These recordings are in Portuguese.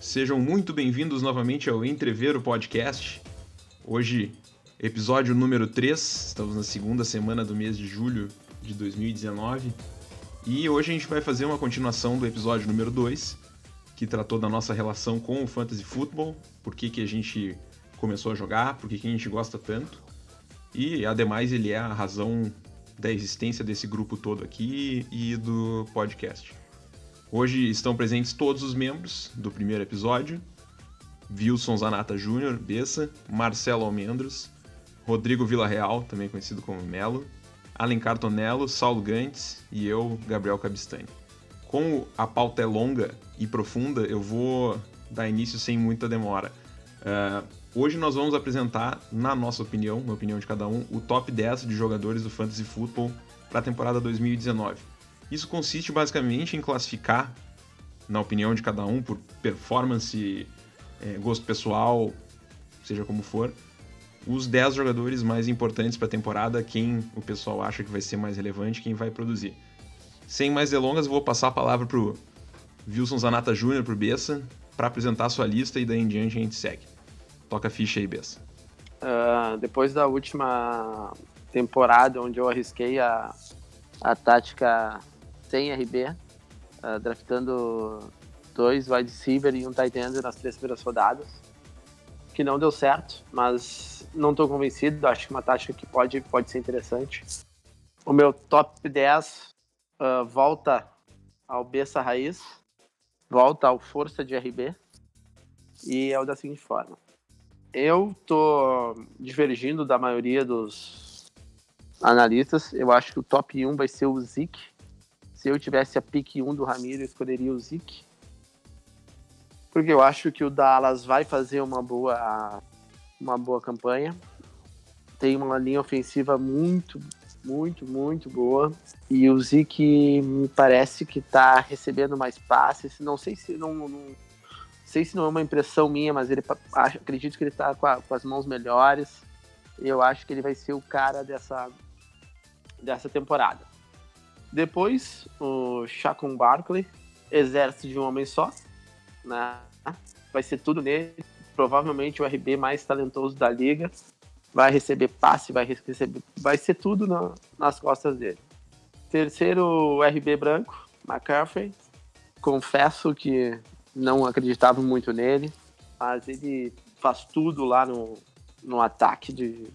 Sejam muito bem-vindos novamente ao Entrever o Podcast. Hoje, episódio número 3, estamos na segunda semana do mês de julho de 2019. E hoje a gente vai fazer uma continuação do episódio número 2, que tratou da nossa relação com o Fantasy Football, por que, que a gente começou a jogar, por que, que a gente gosta tanto. E, ademais, ele é a razão da existência desse grupo todo aqui e do podcast. Hoje estão presentes todos os membros do primeiro episódio: Wilson Zanata Júnior, Bessa, Marcelo Almendros, Rodrigo Villarreal, também conhecido como Melo, Alencar Tonello, Saulo Gantes e eu, Gabriel Cabistani. Como a pauta é longa e profunda, eu vou dar início sem muita demora. Uh, hoje nós vamos apresentar, na nossa opinião, na opinião de cada um, o top 10 de jogadores do Fantasy Football para a temporada 2019. Isso consiste basicamente em classificar, na opinião de cada um, por performance, é, gosto pessoal, seja como for, os 10 jogadores mais importantes para a temporada, quem o pessoal acha que vai ser mais relevante, quem vai produzir. Sem mais delongas, vou passar a palavra pro Wilson Zanata Jr., pro Bessa, para apresentar a sua lista e daí em diante a gente segue. Toca a ficha aí, Bessa. Uh, depois da última temporada, onde eu arrisquei a, a tática sem RB, uh, ah, draftando dois wide receiver e um tight end nas três primeiras rodadas, que não deu certo, mas não estou convencido, acho que uma tática que pode, pode ser interessante. O meu top 10 uh, ah, volta ao Bessa Raiz, volta ao Força de RB, e é o da seguinte forma. Eu tô divergindo da maioria dos analistas. Eu acho que o top 1 vai ser o Zeke, se eu tivesse a pick 1 do Ramiro, eu escolheria o Zeke. Porque eu acho que o Dallas vai fazer uma boa, uma boa campanha. Tem uma linha ofensiva muito, muito, muito boa. E o Zeke me parece que está recebendo mais passes. Não sei se não, não, sei se não é uma impressão minha, mas ele acredito que ele está com, com, as mãos melhores. Eu acho que ele vai ser o cara dessa, dessa temporada. Depois, o Chacon Barkley, exército de um homem só, né? Vai ser tudo nele. Provavelmente o RB mais talentoso da liga. Vai receber passe, vai receber, vai ser tudo na, nas costas dele. Terceiro, o RB branco, McCaffrey. Confesso que não acreditava muito nele, mas ele faz tudo lá no, no ataque de,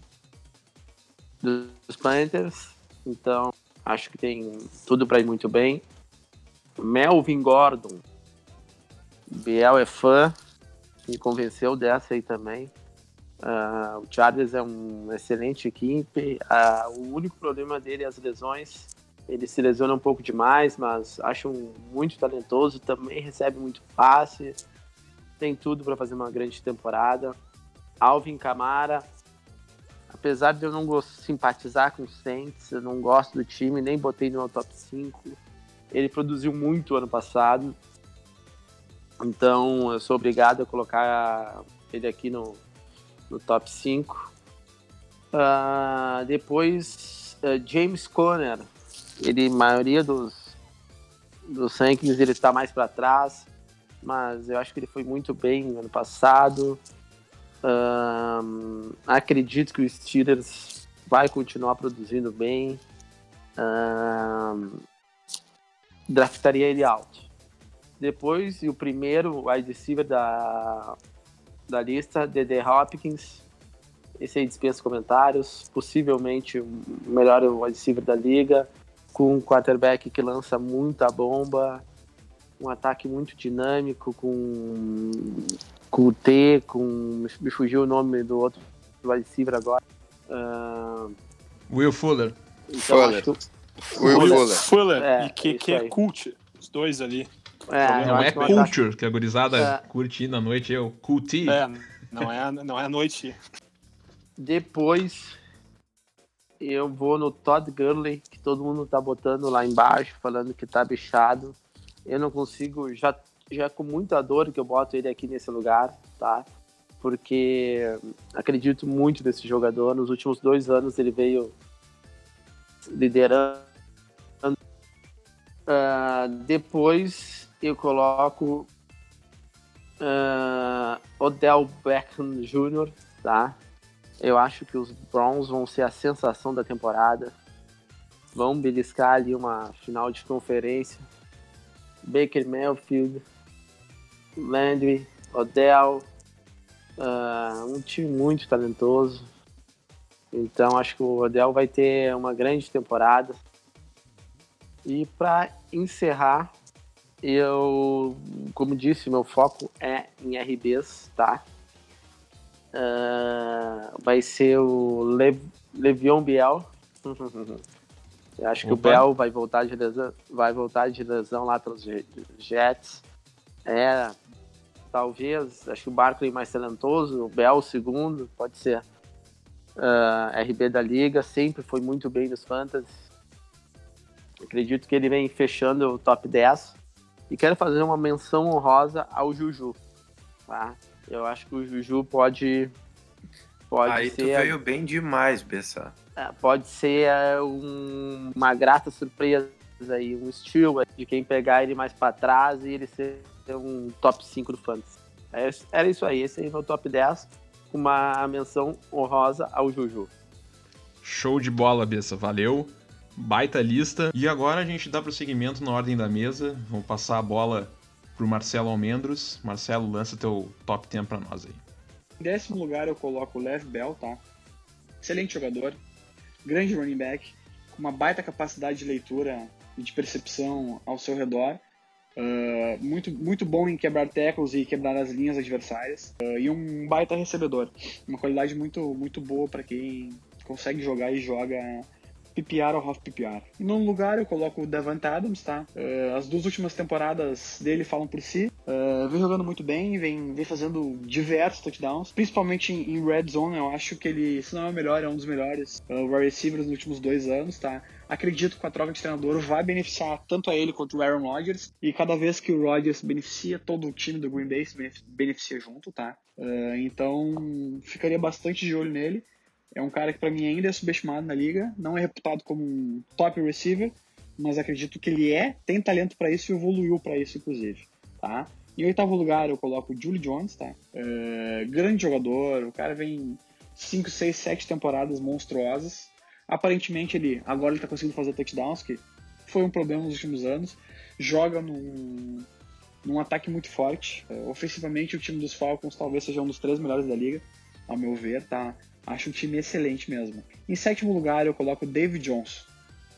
dos Panthers. Então, Acho que tem tudo para ir muito bem. Melvin Gordon. Biel é fã. Me convenceu dessa aí também. Uh, o Chargers é uma excelente equipe. Uh, o único problema dele é as lesões. Ele se lesiona um pouco demais, mas acho um muito talentoso. Também recebe muito passe. Tem tudo para fazer uma grande temporada. Alvin Camara apesar de eu não simpatizar com o Saints, eu não gosto do time, nem botei no meu top 5. Ele produziu muito ano passado. Então eu sou obrigado a colocar ele aqui no, no top 5. Uh, ah, depois, uh, James Conner. Ele, maioria dos, dos rankings, ele está mais para trás. Mas eu acho que ele foi muito bem ano passado acredito que o Steelers vai continuar produzindo bem. draftaria ele alto. Depois, o primeiro wide receiver da, da lista, D.D. Hopkins. Esse aí dispensa comentários. Possivelmente o melhor wide receiver da liga. Com um quarterback que lança muita bomba. Um ataque muito dinâmico, com com o T, com. Me fugiu o nome do outro wide receiver agora. Uh... Will Fuller. Então, Fuller. Will Fuller. Fuller. É, e que, que é cult, os dois ali. É, não é culture, que a gurizada é. curte na noite, eu culti. É, não é, não é a noite. Depois eu vou no Todd Gurley, que todo mundo tá botando lá embaixo, falando que tá bichado. Eu não consigo, já já é com muita dor que eu boto ele aqui nesse lugar, tá? Porque acredito muito nesse jogador. Nos últimos dois anos ele veio liderando. Uh, depois eu coloco Uh, Odell Beckham Jr., tá? Eu acho que os Browns vão ser a sensação da temporada. Vão beliscar ali uma final de conferência. Baker Mayfield, Landry, Odell, uh, um time muito talentoso. Então acho que o Odell vai ter uma grande temporada. E para encerrar, eu, como disse, meu foco é em RBs, tá? Uh, vai ser o Le Levion Biel. eu acho Opa. que o Bell vai voltar de lesão, vai voltar de lesão lá pelos Jets. É, talvez, acho que o Barkley mais talentoso, o Bell segundo, pode ser. Uh, RB da liga, sempre foi muito bem nos fantasy. Acredito que ele vem fechando o top 10. E quero fazer uma menção honrosa ao Juju. Tá? Eu acho que o Juju pode. pode Aí ser, tu veio bem demais, Bessa. É, pode ser é, um, uma grata surpresa aí, um estilo de quem pegar ele mais para trás e ele ser um top 5 do Fantasy. É, era isso aí, esse aí é o top 10, com uma menção honrosa ao Juju. Show de bola, Bessa, valeu baita lista. E agora a gente dá prosseguimento na ordem da mesa. Vamos passar a bola pro Marcelo Almendros. Marcelo, lança teu top 10 para nós aí. Em décimo lugar eu coloco o Lev Bell, tá? Excelente jogador, grande running back, com uma baita capacidade de leitura e de percepção ao seu redor. Uh, muito, muito bom em quebrar tackles e quebrar as linhas adversárias. Uh, e um baita recebedor. Uma qualidade muito, muito boa para quem consegue jogar e joga PPR ou half PPR. E no lugar eu coloco o Davante Adams, tá? Uh, as duas últimas temporadas dele falam por si. Uh, vem jogando muito bem, vem, vem fazendo diversos touchdowns, principalmente em, em, red zone. Eu acho que ele, se não é o melhor, é um dos melhores uh, receivers nos últimos dois anos, tá? Acredito que a troca de treinador vai beneficiar tanto a ele quanto o Aaron Rodgers. E cada vez que o Rodgers beneficia, todo o time do Green Bay se beneficia junto, tá? Uh, então ficaria bastante de olho nele. É um cara que para mim ainda é subestimado na liga, não é reputado como um top receiver, mas acredito que ele é, tem talento para isso e evoluiu para isso inclusive, tá? Em oitavo lugar eu coloco o Julie Jones, tá? É, grande jogador, o cara vem 5, 6, 7 temporadas monstruosas. Aparentemente ele agora ele tá conseguindo fazer touchdowns, que foi um problema nos últimos anos. Joga num, num ataque muito forte. É, ofensivamente o time dos Falcons talvez seja um dos três melhores da liga, ao meu ver, tá? Acho um time excelente mesmo. Em sétimo lugar, eu coloco David Johnson.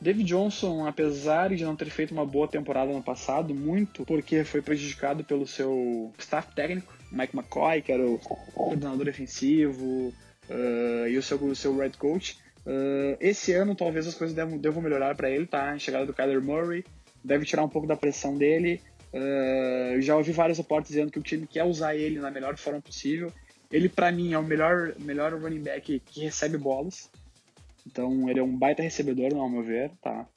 David Johnson, apesar de não ter feito uma boa temporada no passado, muito porque foi prejudicado pelo seu staff técnico, Mike McCoy, que era o coordenador defensivo, uh, e o seu, o seu head coach. Uh, esse ano, talvez as coisas devam, devam melhorar para ele, tá? A chegada do Kyler Murray deve tirar um pouco da pressão dele. Uh, já ouvi vários reportes dizendo que o time quer usar ele na melhor forma possível. Ele, para mim, é o melhor, melhor running back que recebe bolas. Então, ele é um baita recebedor, ao meu ver, tá?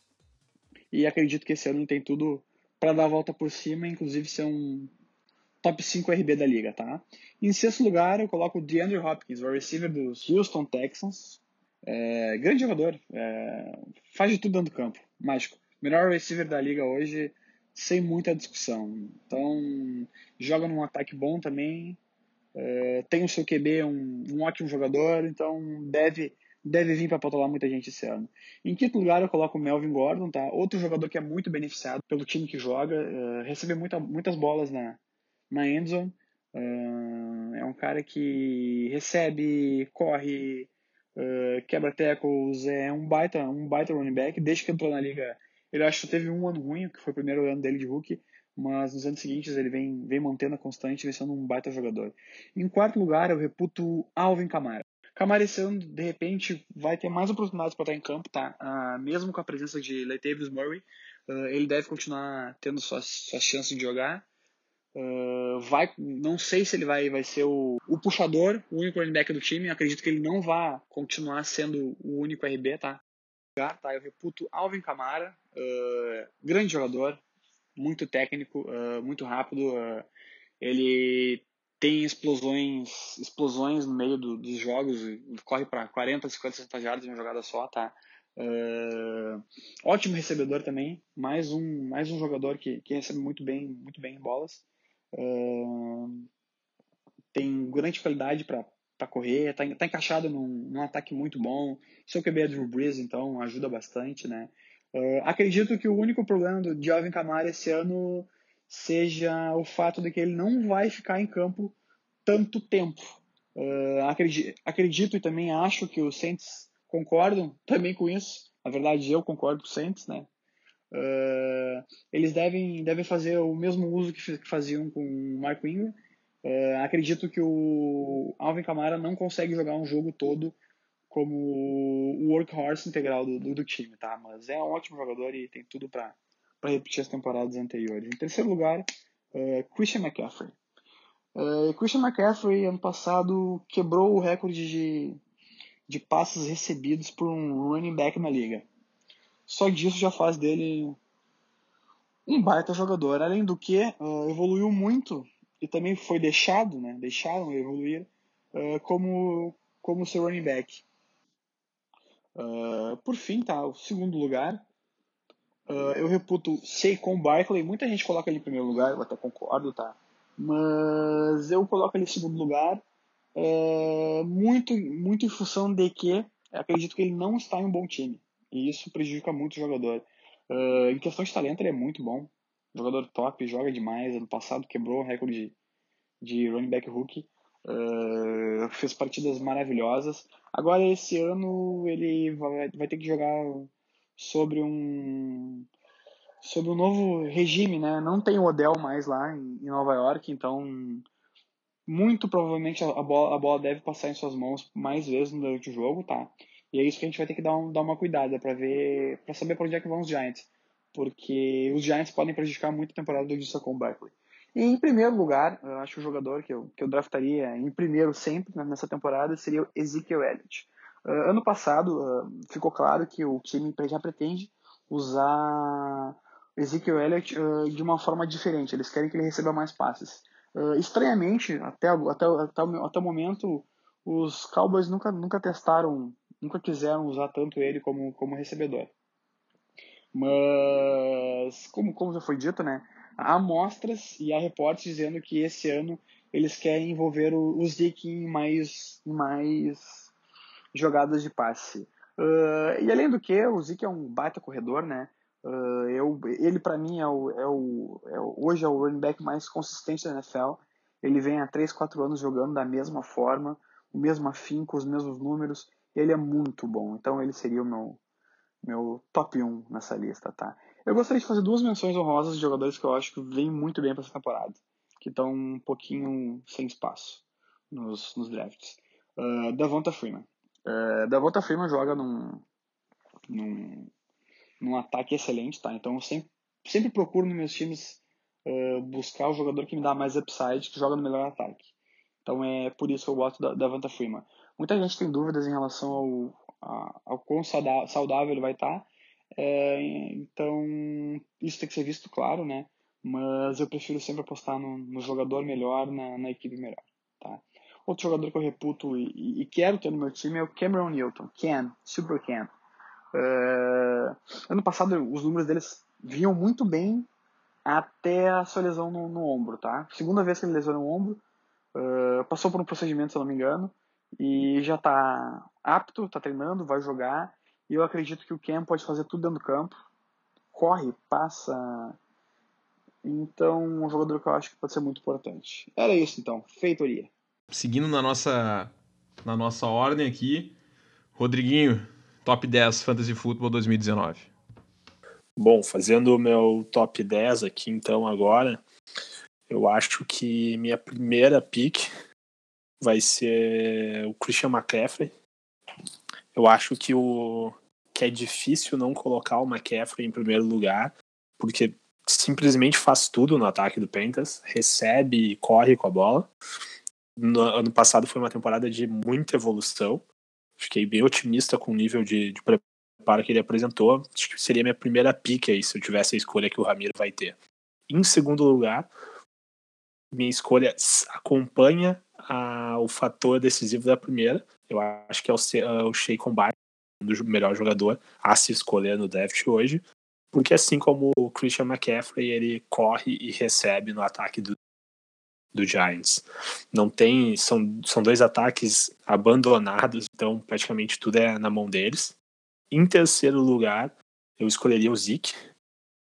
E acredito que esse ano tem tudo para dar a volta por cima, inclusive ser um top 5 RB da liga, tá? Em sexto lugar, eu coloco o DeAndre Hopkins, o receiver dos Houston Texans. É, grande jogador, é, faz de tudo dentro do campo, mágico. Melhor receiver da liga hoje, sem muita discussão. Então, joga num ataque bom também, é, tem o seu QB, um, um ótimo jogador, então deve deve vir para pautar muita gente esse ano. Em quinto lugar, eu coloco o Melvin Gordon, tá? Outro jogador que é muito beneficiado pelo time que joga, uh, recebe muita, muitas bolas na, na endzone. Uh, é um cara que recebe, corre, uh, quebra tackles, é um baita, um baita running back. Desde que entrou na liga, ele acho que teve um ano ruim, que foi o primeiro ano dele de rookie mas nos anos seguintes ele vem, vem mantendo a constante, vem sendo um baita jogador. Em quarto lugar, eu reputo Alvin Kamara. Kamara esse ano, de repente, vai ter mais oportunidades para estar em campo, tá? Ah, mesmo com a presença de Latavius Murray, uh, ele deve continuar tendo suas, suas chances de jogar. Uh, vai, não sei se ele vai, vai ser o, o puxador, o único running back do time. acredito que ele não vá continuar sendo o único RB, tá? Tá, eu reputo Alvin Kamara, uh, grande jogador, muito técnico, uh, muito rápido. Uh, ele tem explosões, explosões no meio do, dos jogos, corre para 40, 50, 60 jardas em uma jogada só, tá? Uh, ótimo recebedor também, mais um, mais um jogador que, que recebe muito bem, muito bem em bolas. Tem grande qualidade para correr, está tá encaixado num, num, ataque muito bom. Seu QB é Drew Brees, então ajuda bastante, né? Uh, acredito que o único problema do Jovem Camara esse ano seja o fato de que ele não vai ficar em campo tanto tempo. Uh, acredito, acredito, e também acho que os Saints concordam também com isso. Na verdade, eu concordo com os Saints, né? Uh, eles devem, devem fazer o mesmo uso que, faziam com o Mark Ingram. Acredito que o Alvin Kamara não consegue jogar um jogo todo como o workhorse integral do, do, do time, tá? Mas é um ótimo jogador e tem tudo para repetir as temporadas anteriores. Em terceiro lugar, uh, Christian McCaffrey. Uh, Christian McCaffrey, ano passado, quebrou o recorde de, de passes recebidos por um running back na liga. Só disso já faz dele um baita jogador. Além do que, uh, evoluiu muito e também foi deixado, né? Deixaram evoluir uh, como, como seu running back. Uh, por fim, tá, o segundo lugar. eu reputo Saquon Barkley. Muita gente coloca ele em primeiro lugar, eu até concordo, tá? Mas eu coloco ele em segundo lugar. muito, muito em função de que acredito que ele não está em um bom time. E isso prejudica muito o jogador. Uh, em questão de talento, ele é muito bom. Jogador top, joga demais. Ano passado quebrou o recorde de, de running back rookie. Uh, fez partidas maravilhosas. Agora, esse ano, ele vai, vai ter que jogar sobre um sobre um novo regime, né? Não tem o Odell mais lá em, Nova York, então muito provavelmente a bola, a bola deve passar em suas mãos mais vezes durante o jogo, tá? E é isso que a gente vai ter que dar, um, dar uma cuidada para ver, para saber para onde é que vão os Giants, porque os Giants podem prejudicar muito a temporada do Saquon Barkley. E em primeiro lugar, eu acho que o jogador que eu, que eu draftaria em primeiro sempre nessa temporada seria o Ezekiel Elliott. Uh, ano passado uh, ficou claro que o time já pretende usar Ezekiel Elliott uh, de uma forma diferente. Eles querem que ele receba mais passes. estranhamente, até, até, até, até o momento, os Cowboys nunca, nunca testaram nunca quiseram usar tanto ele como, como recebedor. Mas, como, como já foi dito, né, há amostras e há reportes dizendo que esse ano eles querem envolver o, o Zeke em mais, mais jogadas de passe. Uh, e além do que, o Zeke é um baita corredor, né? Uh, eu, ele para mim é o, é, o, é o, hoje é o running back mais consistente da NFL. Ele vem há 3, 4 anos jogando da mesma forma, o mesmo afinco, os mesmos números. Ele é muito bom, então ele seria o meu, meu top 1 nessa lista, tá? Eu gostaria de fazer duas menções honrosas de jogadores que eu acho que vêm muito bem para essa temporada, que estão um pouquinho sem espaço nos, nos drafts. Uh, Davonta Freeman. Uh, Davonta Freeman joga num, num, num ataque excelente, tá? Então eu sempre, sempre procuro nos meus times uh, buscar o jogador que me dá mais upside, que joga no melhor ataque. Então é por isso que eu gosto da Davonta Freeman. Muita gente tem dúvidas em relação ao, a, ao quão saudável ele vai estar. Tá. É, então, isso tem que ser visto, claro, né? Mas eu prefiro sempre apostar no, no jogador melhor, na, na, equipe melhor, tá? Outro jogador que eu reputo e, e, quero ter no meu time é o Cameron Newton. Ken, Super Ken. Uh, ano passado, os números deles vinham muito bem até a sua lesão no, no ombro, tá? Segunda vez que ele lesionou o ombro, uh, passou por um procedimento, se eu não me engano, e já está apto, está treinando, vai jogar. E eu acredito que o Cam pode fazer tudo dentro do campo. Corre, passa. Então, um jogador que eu acho que pode ser muito importante. Era isso então, feitoria. Seguindo na nossa, na nossa ordem aqui, Rodriguinho, top 10 Fantasy Football 2019. Bom, fazendo o meu top 10 aqui então agora, eu acho que minha primeira pick vai ser o Christian McCaffrey. Eu acho que o que é difícil não colocar o McCaffrey em primeiro lugar, porque simplesmente faz tudo no ataque do Panthers, recebe e corre com a bola. No ano passado foi uma temporada de muita evolução. Fiquei bem otimista com o nível de, de preparo que ele apresentou. Acho que seria minha primeira pick aí, se eu tivesse a escolha que o Ramiro vai ter. Em segundo lugar, minha escolha acompanha a, o fator decisivo da primeira. Eu acho que é o, o Shea Combat, o melhor jogador a se escolher no draft hoje. Porque assim como o Christian McCaffrey, ele corre e recebe no ataque do, do Giants. Não tem, são, são dois ataques abandonados, então praticamente tudo é na mão deles. Em terceiro lugar, eu escolheria o Zeke.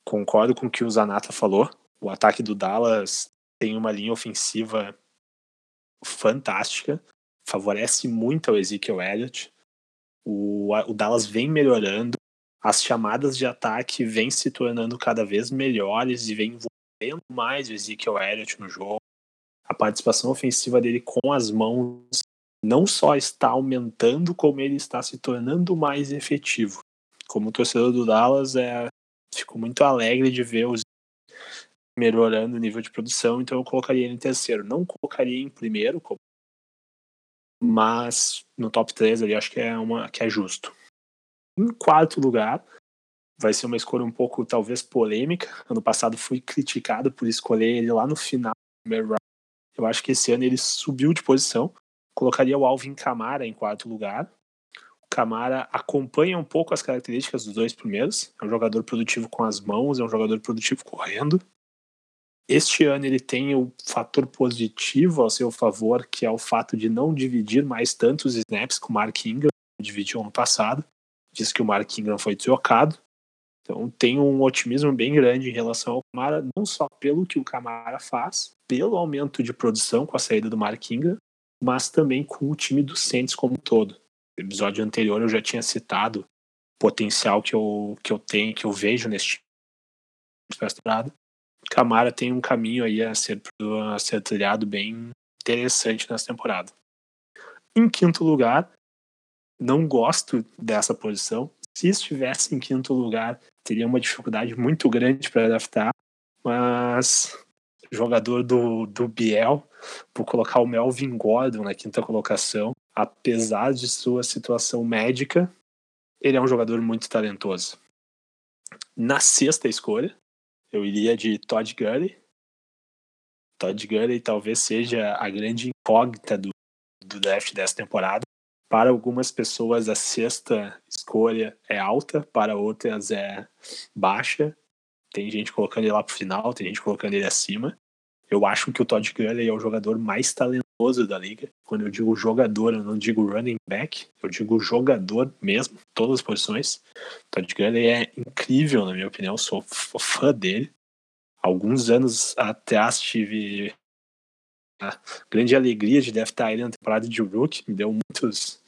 Concordo com o que o Zanata falou. O ataque do Dallas tem uma linha ofensiva fantástica, favorece muito ao Ezekiel Elliott. O, o Dallas vem melhorando, as chamadas de ataque vêm se tornando cada vez melhores e vem envolvendo mais o Ezekiel Elliott no jogo. A participação ofensiva dele com as mãos não só está aumentando, como ele está se tornando mais efetivo. Como torcedor do Dallas, é, fico muito alegre de ver os melhorando o nível de produção, então eu colocaria ele em terceiro. Não colocaria em primeiro, mas no top 3 ali acho que é, uma, que é justo. Em quarto lugar, vai ser uma escolha um pouco talvez polêmica. Ano passado fui criticado por escolher ele lá no final. Eu acho que esse ano ele subiu de posição. Colocaria o Alvin Camara em quarto lugar. O Camara acompanha um pouco as características dos dois primeiros. É um jogador produtivo com as mãos, é um jogador produtivo correndo. Este ano ele tem o fator positivo ao seu favor, que é o fato de não dividir mais tantos snaps com o Mark Ingram, dividiu ano passado. Diz que o Mark Ingram foi trocado. Então tem um otimismo bem grande em relação ao Camara, não só pelo que o Camara faz, pelo aumento de produção com a saída do Mark Ingram, mas também com o time do Saints como um todo. No episódio anterior eu já tinha citado o potencial que eu, que eu tenho, que eu vejo nesse time temporada. Camara tem um caminho aí a ser, a ser trilhado bem interessante nessa temporada. Em quinto lugar, não gosto dessa posição. Se estivesse em quinto lugar, teria uma dificuldade muito grande para adaptar, mas jogador do, do Biel, por colocar o Melvin Gordon na quinta colocação, apesar de sua situação médica, ele é um jogador muito talentoso. Na sexta escolha, eu iria de Todd Gurley. Todd Gurley talvez seja a grande incógnita do, do draft dessa temporada. Para algumas pessoas, a sexta escolha é alta, para outras é baixa. Tem gente colocando ele lá pro final, tem gente colocando ele acima. Eu acho que o Todd Gurley é o jogador mais talentoso da liga. Quando eu digo jogador, eu não digo running back, eu digo jogador mesmo, todas as posições. Todd Gurley é incrível, na minha opinião, sou fã dele. Alguns anos atrás tive a grande alegria de deve estar ele na temporada de Rook, me deu muitos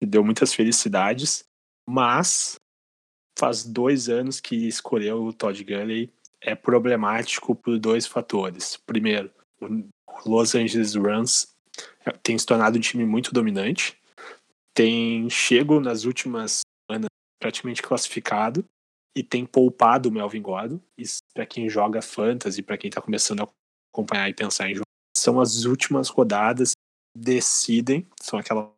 me deu muitas felicidades, mas faz dois anos que escolheu o Todd Gurley é problemático por dois fatores. Primeiro, o Los Angeles Rams tem se tornado um time muito dominante, tem chego nas últimas semanas praticamente classificado e tem poupado o Melvin Gordon. Isso para quem joga fantasy, para quem está começando a acompanhar e pensar em jogo, são as últimas rodadas decidem, são aquelas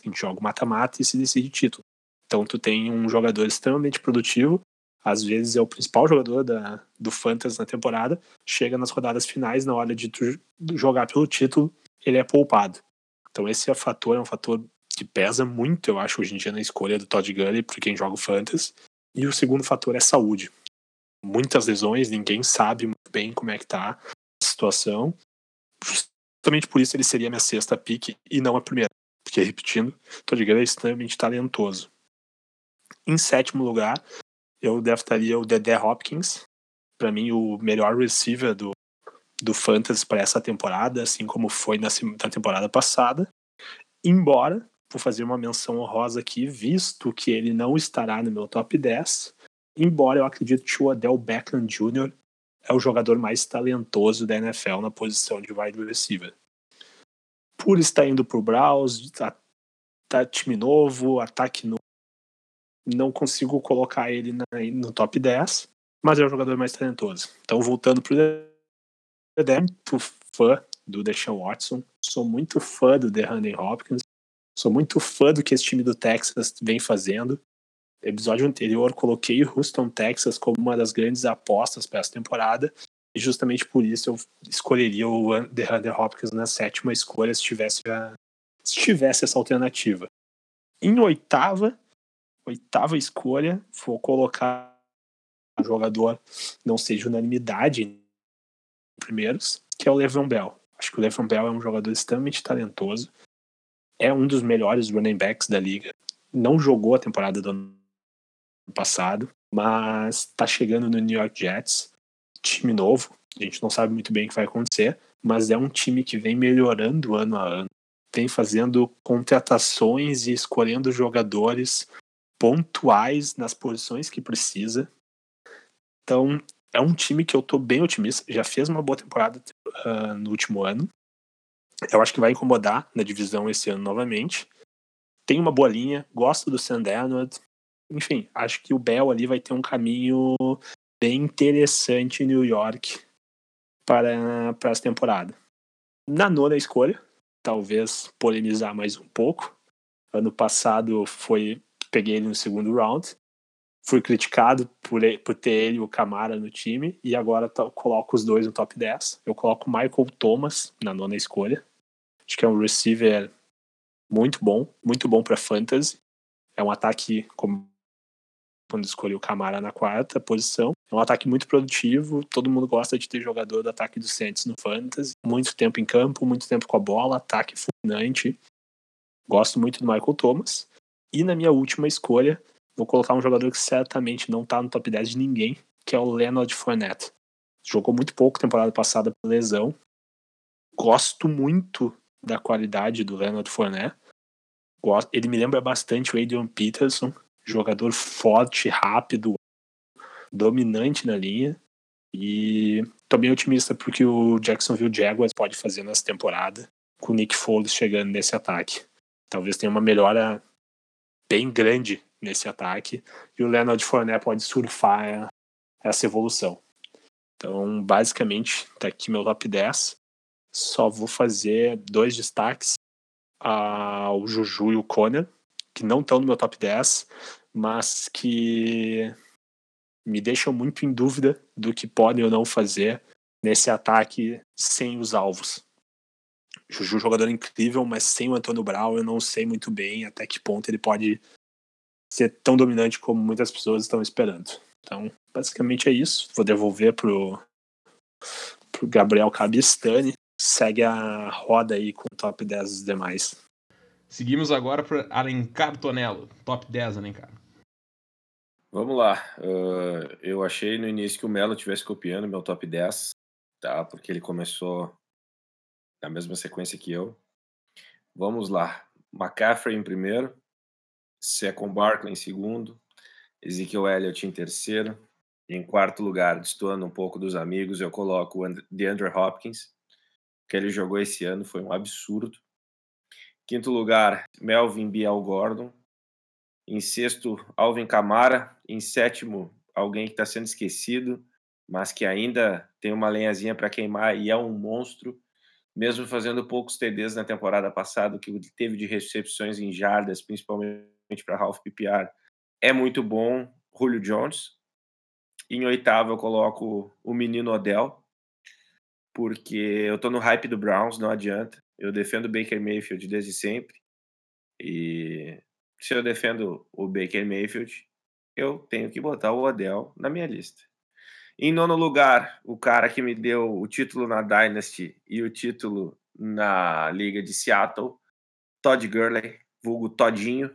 que a gente joga mata-mata e se decide título. Então tu tem um jogador extremamente produtivo às vezes é o principal jogador da, do Fantasy na temporada, chega nas rodadas finais, na hora de jogar pelo título, ele é poupado. Então esse é fator, é um fator que pesa muito, eu acho, hoje em dia na escolha do Todd Gurley para quem joga o Fantasy. E o segundo fator é saúde. Muitas lesões, ninguém sabe muito bem como é que tá a situação. Justamente por isso ele seria minha sexta pick e não a primeira. Porque, repetindo, Todd Gurley é extremamente talentoso. Em sétimo lugar, eu draftaria o Dedé Hopkins, para mim o melhor receiver do, do Fantasy para essa temporada, assim como foi na, na temporada passada. Embora, vou fazer uma menção honrosa aqui, visto que ele não estará no meu top 10, embora eu acredite que o Odell Beckham Jr. é o jogador mais talentoso da NFL na posição de wide receiver. Por estar indo pro Browns, tá, tá time novo, ataque novo, não consigo colocar ele na, no top 10, mas é o jogador mais talentoso. Então, voltando pro Dedé, muito fã do Deshaun Watson, sou muito fã do DeAndre Hopkins, sou muito fã do que esse time do Texas vem fazendo. No episódio anterior, coloquei o Houston, Texas, como uma das grandes apostas para essa temporada, e justamente por isso eu escolheria o DeAndre Hopkins na sétima escolha se tivesse, a, se tivesse essa alternativa. Em oitava, oitava escolha, vou colocar um jogador não seja unanimidade em primeiros, que é o Le'Veon Bell. Acho que o Le'Veon Bell é um jogador extremamente talentoso, é um dos melhores running backs da liga. Não jogou a temporada do ano passado, mas está chegando no New York Jets, time novo. A gente não sabe muito bem o que vai acontecer, mas é um time que vem melhorando ano a ano, vem fazendo contratações e escolhendo jogadores pontuais nas posições que precisa. Então, é um time que eu tô bem otimista. Já fez uma boa temporada uh, no último ano. Eu acho que vai incomodar na divisão esse ano novamente. Tem uma boa linha, gosto do Sam. Enfim, acho que o Bell ali vai ter um caminho bem interessante em New York para, para essa temporada. Na nona escolha, talvez polemizar mais um pouco. Ano passado foi peguei ele no segundo round. Fui criticado por, por ter ele e o Camara no time. E agora coloco os dois no top 10. Eu coloco Michael Thomas na nona escolha. Acho que é um receiver muito bom, muito bom para fantasy. É um ataque, como quando escolhi o Camara na quarta posição. É um ataque muito produtivo, todo mundo gosta de ter jogador do ataque do Saints no fantasy. Muito tempo em campo, muito tempo com a bola, ataque fulminante. Gosto muito do Michael Thomas. E na minha última escolha, vou colocar um jogador que certamente não tá no top 10 de ninguém, que é o Leonard Fournette. Jogou muito pouco temporada passada por lesão. Gosto muito da qualidade do Leonard Fournette. Ele me lembra bastante o Adrian Peterson, jogador forte, rápido, dominante na linha. E tô bem otimista porque o Jacksonville Jaguars pode fazer nessa temporada, com o Nick Foles chegando nesse ataque. Talvez tenha uma melhora bem grande nesse ataque e o Leonard Fournette pode surfar essa evolução. Então, basicamente, tá aqui meu top 10. Só vou fazer dois destaques ao Juju e o Conner, que não estão no meu top 10, mas que me deixam muito em dúvida do que podem ou não fazer nesse ataque sem os alvos. Juju jogador incrível, mas sem o Antônio Brown eu não sei muito bem até que ponto ele pode ser tão dominante como muitas pessoas estão esperando. Então, basicamente é isso. Vou devolver pro, pro Gabriel Cabistani. Segue a roda aí com o top 10 dos demais. Seguimos agora para Alencar Tonello. Top 10, Alencar. Vamos lá. Uh, eu achei no início que o Melo estivesse copiando meu top 10, tá? Porque ele começou na mesma sequência que eu. Vamos lá. McCaffrey em primeiro, Second Barkley em segundo, Ezekiel Elliott em terceiro. Em quarto lugar, destoando um pouco dos amigos, eu coloco o DeAndre Hopkins, que ele jogou esse ano, foi um absurdo. Quinto lugar, Melvin Biel Gordon. Em sexto, Alvin Kamara. Em sétimo, alguém que está sendo esquecido, mas que ainda tem uma lenhazinha para queimar e é um monstro, mesmo fazendo poucos TDs na temporada passada, que teve de recepções em jardas, principalmente para Ralph PPR, é muito bom. Julio Jones. Em oitavo, eu coloco o menino Odell, porque eu tô no hype do Browns, não adianta. Eu defendo o Baker Mayfield desde sempre. E se eu defendo o Baker Mayfield, eu tenho que botar o Odell na minha lista. Em nono lugar, o cara que me deu o título na Dynasty e o título na Liga de Seattle, Todd Gurley, vulgo Todinho.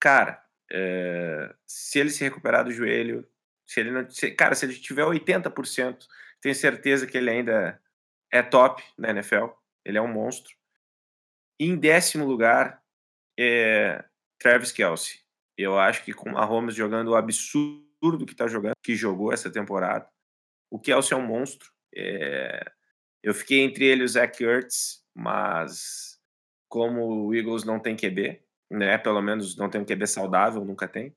Cara, é, se ele se recuperar do joelho, se ele não, se, cara, se ele tiver 80%, tenho certeza que ele ainda é top na NFL. Ele é um monstro. Em décimo lugar, é Travis Kelsey. Eu acho que com o Mahomes jogando o absurdo que tá jogando, que jogou essa temporada, o Kelsey é um monstro. É... Eu fiquei entre ele e o Zach Ertz, mas como o Eagles não tem QB, né? Pelo menos não tem um QB saudável, nunca tem.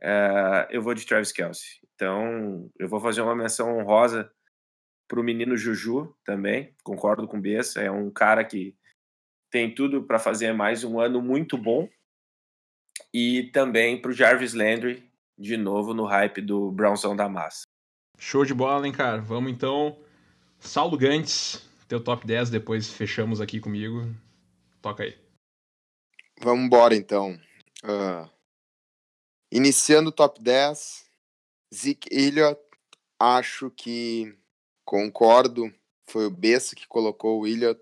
É... eu vou de Travis Kelsey. Então, eu vou fazer uma menção honrosa para o menino Juju também. Concordo com o Bessa. É um cara que tem tudo para fazer mais um ano muito bom e também para o Jarvis Landry, de novo no hype do Brownzão da massa. Show de bola, hein, cara? Vamos então. Saulo Gantz, teu top 10, depois fechamos aqui comigo. Toca aí. Vamos embora então. Uh, iniciando o top 10, Zeke Elliott, acho que concordo. Foi o Bessa que colocou o William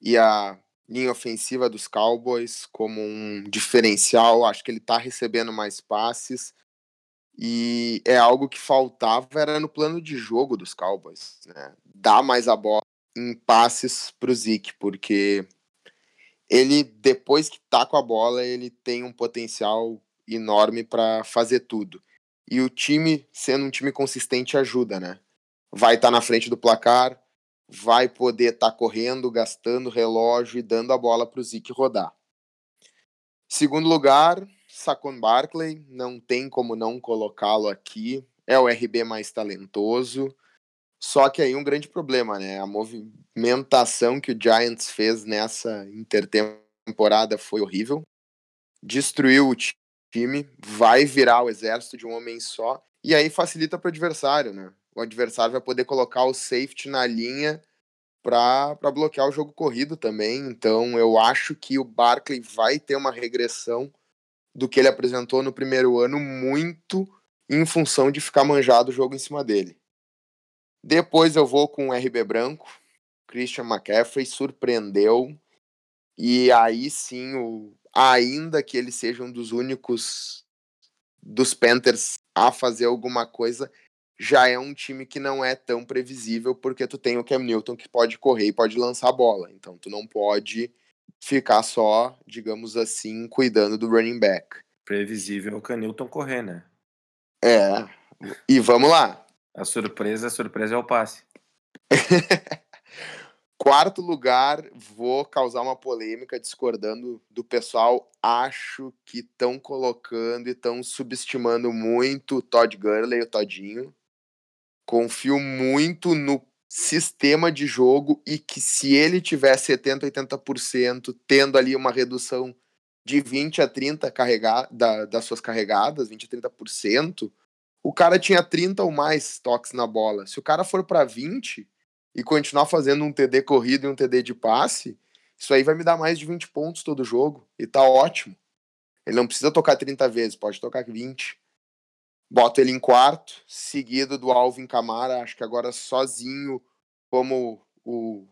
e a linha ofensiva dos Cowboys como um diferencial. Acho que ele está recebendo mais passes. E é algo que faltava era no plano de jogo dos Cowboys, né? Dar mais a bola em passes para o Zeke, porque ele depois que tá com a bola, ele tem um potencial enorme para fazer tudo. E o time, sendo um time consistente, ajuda, né? Vai estar tá na frente do placar, vai poder estar tá correndo, gastando relógio e dando a bola para o Zeke rodar. Segundo lugar, Saquon Barkley, não tem como não colocá-lo aqui. É o RB mais talentoso. Só que aí um grande problema, né? A movimentação que o Giants fez nessa intertemporada foi horrível. Destruiu o time, vai virar o exército de um homem só. E aí facilita para o adversário, né? O adversário vai poder colocar o safety na linha para bloquear o jogo corrido também. Então eu acho que o Barkley vai ter uma regressão do que ele apresentou no primeiro ano, muito em função de ficar manjado o jogo em cima dele. Depois eu vou com o RB Branco. Christian McCaffrey surpreendeu. E aí sim, o, ainda que ele seja um dos únicos dos Panthers a fazer alguma coisa, já é um time que não é tão previsível, porque tu tem o Cam Newton que pode correr e pode lançar a bola. Então tu não pode ficar só, digamos assim, cuidando do running back. Previsível o Cam Newton correr, né? É. E vamos lá. A surpresa, a surpresa é o passe. Quarto lugar, vou causar uma polêmica discordando do pessoal. Acho que estão colocando e estão subestimando muito o Todd Gurley, o Todinho confio muito no sistema de jogo e que se ele tiver 70, 80%, tendo ali uma redução de 20 a 30 carregar, da, das suas carregadas, 20 a 30%, o cara tinha 30 ou mais toques na bola. Se o cara for para 20 e continuar fazendo um TD corrido e um TD de passe, isso aí vai me dar mais de 20 pontos todo jogo e tá ótimo. Ele não precisa tocar 30 vezes, pode tocar 20. Boto ele em quarto, seguido do Alvin Camara, acho que agora sozinho como o,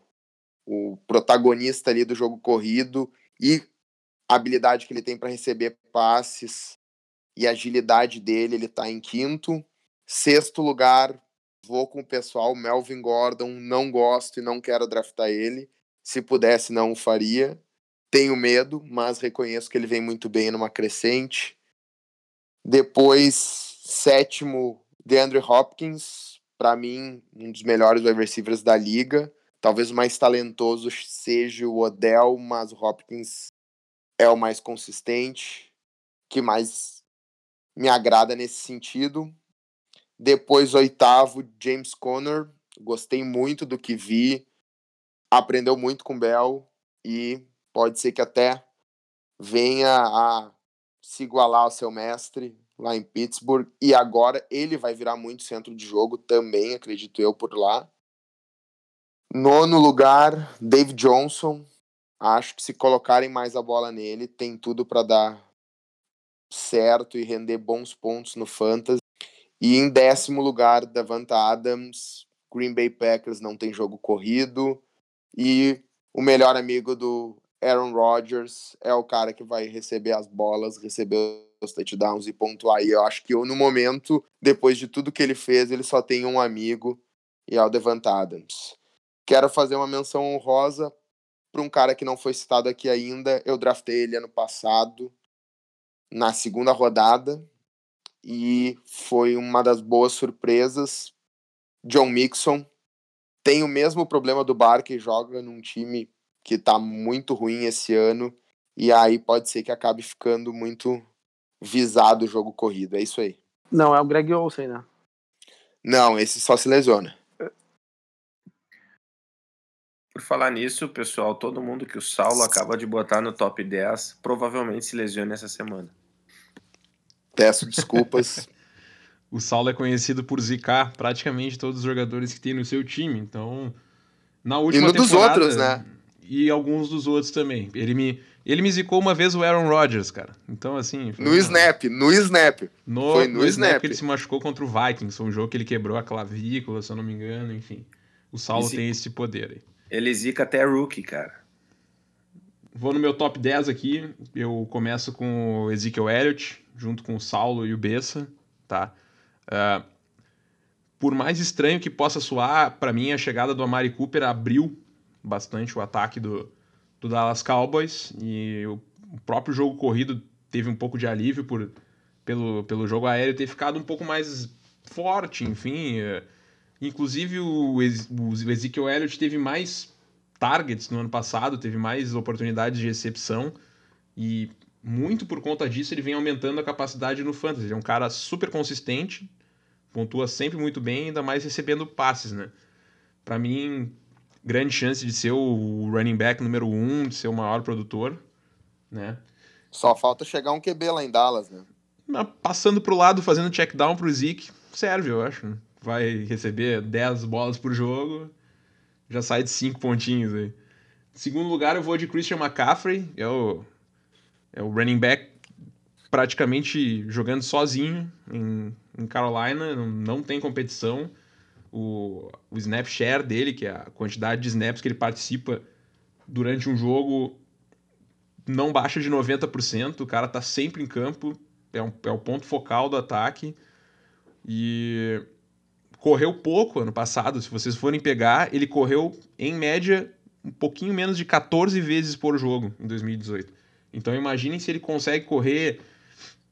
o protagonista ali do jogo corrido e a habilidade que ele tem para receber passes e a agilidade dele, ele está em quinto. Sexto lugar, vou com o pessoal, Melvin Gordon, não gosto e não quero draftar ele. Se pudesse, não o faria. Tenho medo, mas reconheço que ele vem muito bem numa crescente. Depois, Sétimo, DeAndre Hopkins, para mim, um dos melhores wide receivers da liga. Talvez o mais talentoso seja o Odell, mas o Hopkins é o mais consistente, que mais me agrada nesse sentido. Depois, oitavo, James Conner. Gostei muito do que vi. Aprendeu muito com Bell e pode ser que até venha a se igualar ao seu mestre lá em Pittsburgh, e agora ele vai virar muito centro de jogo também, acredito eu, por lá. Nono lugar, Dave Johnson. Acho que se colocarem mais a bola nele, tem tudo para dar certo e render bons pontos no Fantasy. E em décimo lugar, Davanta Adams. Green Bay Packers não tem jogo corrido. E o melhor amigo do Aaron Rodgers é o cara que vai receber as bolas, receber os touchdowns e pontuar. E eu acho que no momento, depois de tudo que ele fez, ele só tem um amigo e é o Devant Adams. Quero fazer uma menção honrosa para um cara que não foi citado aqui ainda. Eu draftei ele ano passado, na segunda rodada, e foi uma das boas surpresas. John Mixon tem o mesmo problema do Barker, joga num time que está muito ruim esse ano, e aí pode ser que acabe ficando muito visado o jogo corrido. É isso aí. Não, é o Greg Olsen, né? Não, esse só se lesiona. Por falar nisso, pessoal, todo mundo que o Saulo acaba de botar no top 10 provavelmente se lesiona essa semana. Peço desculpas. o Saulo é conhecido por zicar praticamente todos os jogadores que tem no seu time, então na última e no dos outros, né? E alguns dos outros também. Ele me ele me zicou uma vez o Aaron Rodgers, cara. Então, assim. No uma... snap, no snap. No, foi no, no snap. snap. ele se machucou contra o Vikings. Foi um jogo que ele quebrou a clavícula, se eu não me engano, enfim. o Saulo tem esse poder aí. Ele zica até rookie, cara. Vou no meu top 10 aqui. Eu começo com o Ezekiel Elliott, junto com o Saulo e o Bessa, tá? Ah, por mais estranho que possa soar, pra mim a chegada do Amari Cooper abriu bastante o ataque do, do Dallas Cowboys e o, próprio jogo corrido teve um pouco de alívio por, pelo, pelo jogo aéreo ter ficado um pouco mais forte, enfim. eh, Inclusive o, o Ezekiel Elliott teve mais targets no ano passado, teve mais oportunidades de recepção e muito por conta disso ele vem aumentando a capacidade no fantasy. Ele é um cara super consistente, pontua sempre muito bem, ainda mais recebendo passes, né? Pra mim, grande chance de ser o running back número um, de ser o maior produtor, né? Só falta chegar um QB lá em Dallas, né? Mas Passando pro lado, fazendo check down pro Zeke, serve, eu acho. Vai receber 10 bolas por jogo, já sai de 5 pontinhos aí. Segundo lugar, eu vou de Christian McCaffrey, é o, é o running back praticamente jogando sozinho em, em Carolina, não, não tem competição. O, o snap share dele, que é a quantidade de snaps que ele participa durante um jogo, não baixa de 90%. O cara tá sempre em campo, é, um- é o ponto focal do ataque. E correu pouco ano passado. Se vocês forem pegar, ele correu em média um pouquinho menos de 14 vezes por jogo em 2018. Então imaginem se ele consegue correr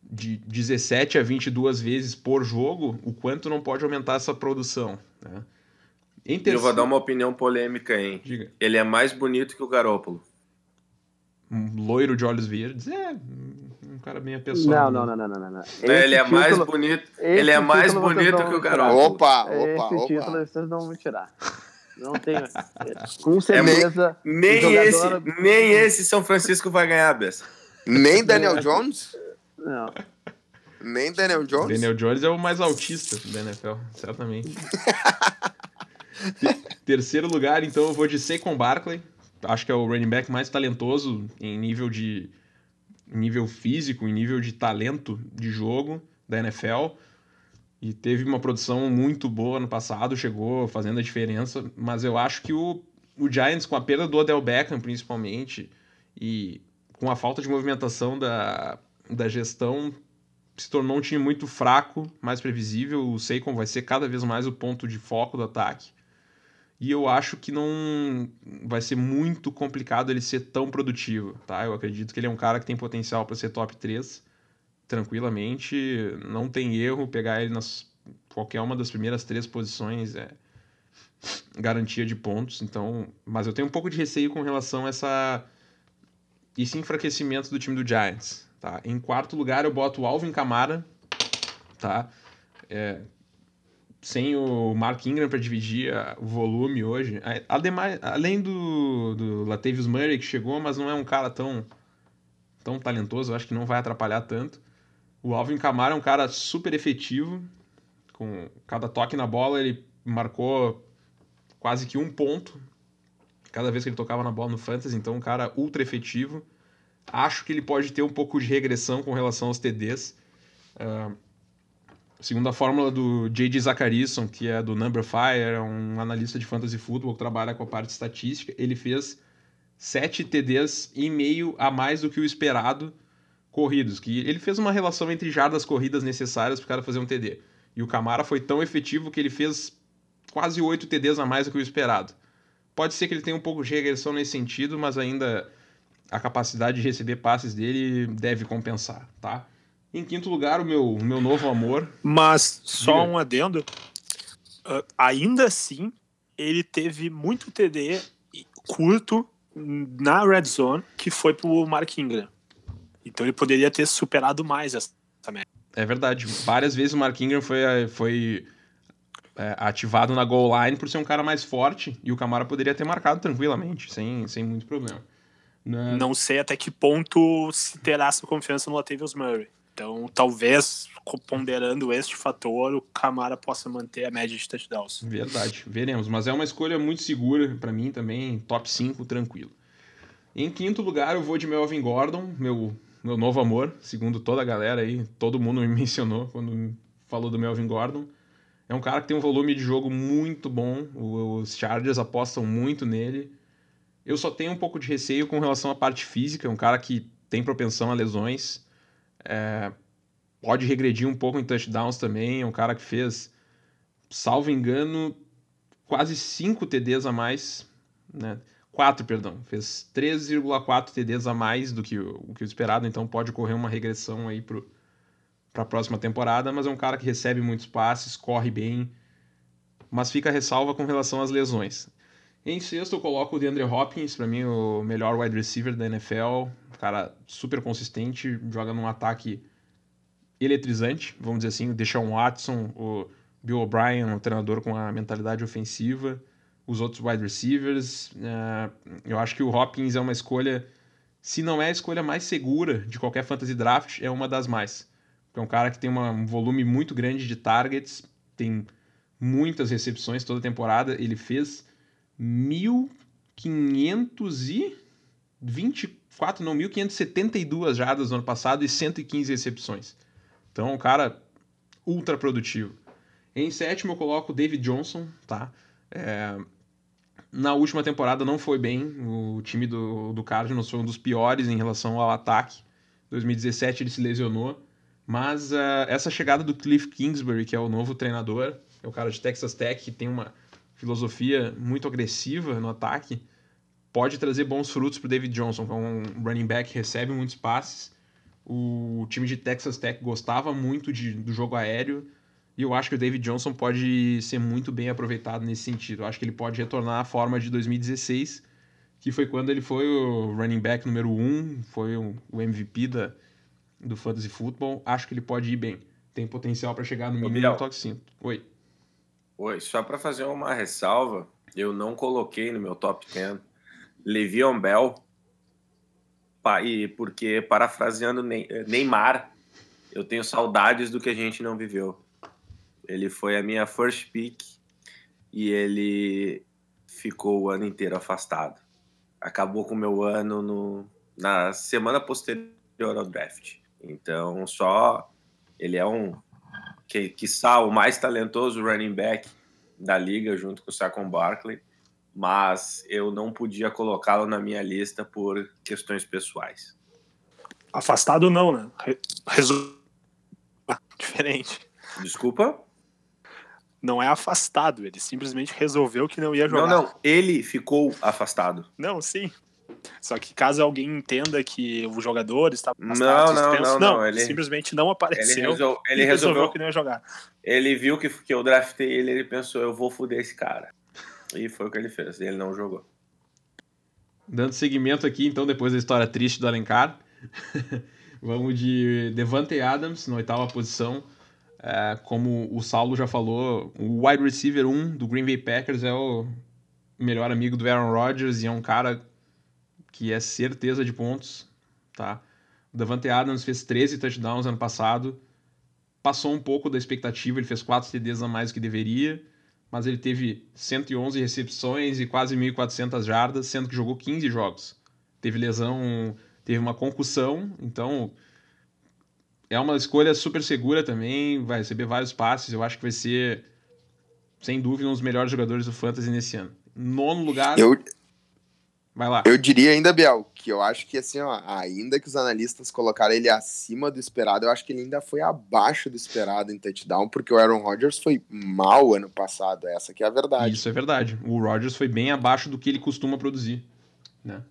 de 17 a 22 vezes por jogo, o quanto não pode aumentar essa produção. Né? Eu vou dar uma opinião polêmica, hein? Diga. Ele é mais bonito que o Garópolo. Um loiro de olhos verdes. É, um cara bem apessoado. Não, né? não, não, não, não, não. ele é Esse mais título- bonito. esse Ele é mais bonito não que o. Garópolo. Opa, opa, Esse opa. título vocês não vão tirar. Não tem. Com certeza. Nem Jogador- esse, nem esse São Francisco vai ganhar, Bessa. Nem Daniel Jones? Não. Nem Daniel Jones? Daniel Jones é o mais autista da NFL, certamente. Te- Terceiro lugar, então, eu vou de Saquon Barkley. Acho que é o running back mais talentoso em nível de em nível físico, em nível de talento de jogo da NFL. E teve uma produção muito boa no passado, chegou fazendo a diferença. Mas eu acho que o, o Giants, com a perda do Odell Beckham, principalmente, e com a falta de movimentação da, da gestão, se tornou um time muito fraco, mais previsível. O Saquon vai ser cada vez mais o ponto de foco do ataque. E eu acho que não vai ser muito complicado ele ser tão produtivo, tá? Eu acredito que ele é um cara que tem potencial para ser top 3 tranquilamente, não tem erro pegar ele nas qualquer uma das primeiras três posições é garantia de pontos, então, mas eu tenho um pouco de receio com relação a essa esse enfraquecimento do time do Giants, tá? Em quarto lugar eu boto o Alvin Kamara, tá? É, sem o Mark Ingram para dividir a- o volume hoje. Além do, do Latavius Murray que chegou, mas não é um cara tão tão talentoso, eu acho que não vai atrapalhar tanto. O Alvin Kamara é um cara super efetivo, com cada toque na bola ele marcou quase que um ponto cada vez que ele tocava na bola no Fantasy, então um cara ultra efetivo. Acho que ele pode ter um pouco de regressão com relação aos TDs. Ah, segundo a fórmula do J.D. Zacharisson, que é do Number Fire, é um analista de fantasy football que trabalha com a parte estatística, ele fez 7 TDs e meio a mais do que o esperado corridos, que ele fez uma relação entre jardas corridas necessárias para o cara fazer um TD. E o Camara foi tão efetivo que ele fez quase 8 TDs a mais do que o esperado. Pode ser que ele tenha um pouco de regressão nesse sentido, mas ainda a capacidade de receber passes dele deve compensar, tá? Em quinto lugar, o meu, meu novo amor. Mas só Diga. um adendo. ah, ainda assim, ele teve muito TD curto na red zone que foi pro Mark Ingram. Então ele poderia ter superado mais essa média. É verdade. Várias vezes o Mark Ingram foi, foi é, ativado na goal line por ser um cara mais forte e o Camara poderia ter marcado tranquilamente, sem, sem muito problema. Na- Não sei até que ponto se terá essa confiança no Latavius Murray. Então, talvez, ponderando este fator, o Camara possa manter a média de touchdowns. Verdade, veremos. Mas é uma escolha muito segura pra mim também, top 5, tranquilo. Em quinto lugar, eu vou de Melvin Gordon, meu, meu novo amor, segundo toda a galera aí, todo mundo me mencionou quando falou do Melvin Gordon. É um cara que tem um volume de jogo muito bom. Os Chargers apostam muito nele. Eu só tenho um pouco de receio com relação à parte física. Um cara que tem propensão a lesões. É, pode regredir um pouco em touchdowns também. É um cara que fez, salvo engano, quase 5 TDs a mais. Né? 4, perdão. Fez 3,4 TDs a mais do que o, o que o esperado. Então pode ocorrer uma regressão aí para a próxima temporada, mas é um cara que recebe muitos passes, corre bem, mas fica ressalva com relação às lesões. Em sexto, eu coloco o DeAndre Hopkins, para mim o melhor wide receiver da NFL, cara super consistente, joga num ataque eletrizante, vamos dizer assim, o Watson, o Bill O'Brien, um treinador com a mentalidade ofensiva, os outros wide receivers. Uh, eu acho que o Hopkins é uma escolha, se não é a escolha mais segura de qualquer fantasy draft, é uma das mais. É um cara que tem uma, um volume muito grande de targets, tem muitas recepções toda temporada. Ele fez 1.524, não, 1.572 jardas no ano passado e 115 recepções. Então, um cara ultra produtivo. Em sétimo, eu coloco o David Johnson, tá? É, na última temporada não foi bem. O time do, do Cardinals foi um dos piores em relação ao ataque. 2017 ele se lesionou. Mas uh, essa chegada do Cliff Kingsbury, que é o novo treinador, é o cara de Texas Tech, que tem uma filosofia muito agressiva no ataque, pode trazer bons frutos para David Johnson, que é um running back que recebe muitos passes. O time de Texas Tech gostava muito de, do jogo aéreo, e eu acho que o David Johnson pode ser muito bem aproveitado nesse sentido. Eu acho que ele pode retornar à forma de 2016, que foi quando ele foi o running back número 1, um, foi o MVP da, do Fantasy Football, acho que ele pode ir bem. Tem potencial para chegar no mínimo no top 5. Oi. Oi, só para fazer uma ressalva, eu não coloquei no meu top 10 Le'Veon Bell, e porque, parafraseando Neymar, eu tenho saudades do que a gente não viveu. Ele foi a minha first pick e ele ficou o ano inteiro afastado. Acabou com o meu ano no, na semana posterior ao draft. Então, só ele é um que quiçá o mais talentoso running back da liga junto com o Saquon Barkley, mas eu não podia colocá-lo na minha lista por questões pessoais. Afastado não, né? Resu... Diferente. Desculpa? Não é afastado, ele simplesmente resolveu que não ia jogar. Não, não, ele ficou afastado. Não, sim, só que caso alguém entenda que o jogador está não, não, não, não, ele simplesmente não apareceu. Ele, resol, ele resolveu, resolveu, que não ia jogar. Ele viu que, que eu draftei ele, ele pensou, eu vou foder esse cara. E foi o que ele fez, ele não jogou. Dando seguimento aqui, então, depois da história triste do Alencar, vamos de Devante Adams na oitava posição. É, como o Saulo já falou, o wide receiver 1 do Green Bay Packers é o melhor amigo do Aaron Rodgers e é um cara que é certeza de pontos, tá? O Davante Adams fez 13 touchdowns ano passado, passou um pouco da expectativa, ele fez 4 TDs a mais do que deveria, mas ele teve 111 recepções e quase 1.400 jardas, sendo que jogou 15 jogos. Teve lesão, teve uma concussão, então é uma escolha super segura também, vai receber vários passes, eu acho que vai ser, sem dúvida, um dos melhores jogadores do Fantasy nesse ano. Nono lugar... Eu, Vai lá. Eu diria ainda, Biel, que eu acho que assim, ó, ainda que os analistas colocaram ele acima do esperado, eu acho que ele ainda foi abaixo do esperado em touchdown, porque o Aaron Rodgers foi mal ano passado, essa que é a verdade. Isso é verdade. O Rodgers foi bem abaixo do que ele costuma produzir, né?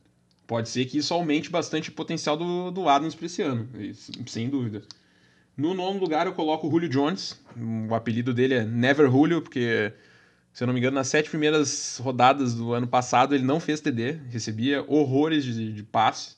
Pode ser que isso aumente bastante o potencial do, do Adams para esse ano, sem dúvida. No nono lugar eu coloco o Julio Jones, o apelido dele é Never Julio, porque se eu não me engano, nas sete primeiras rodadas do ano passado, ele não fez TD, recebia horrores de, de passe.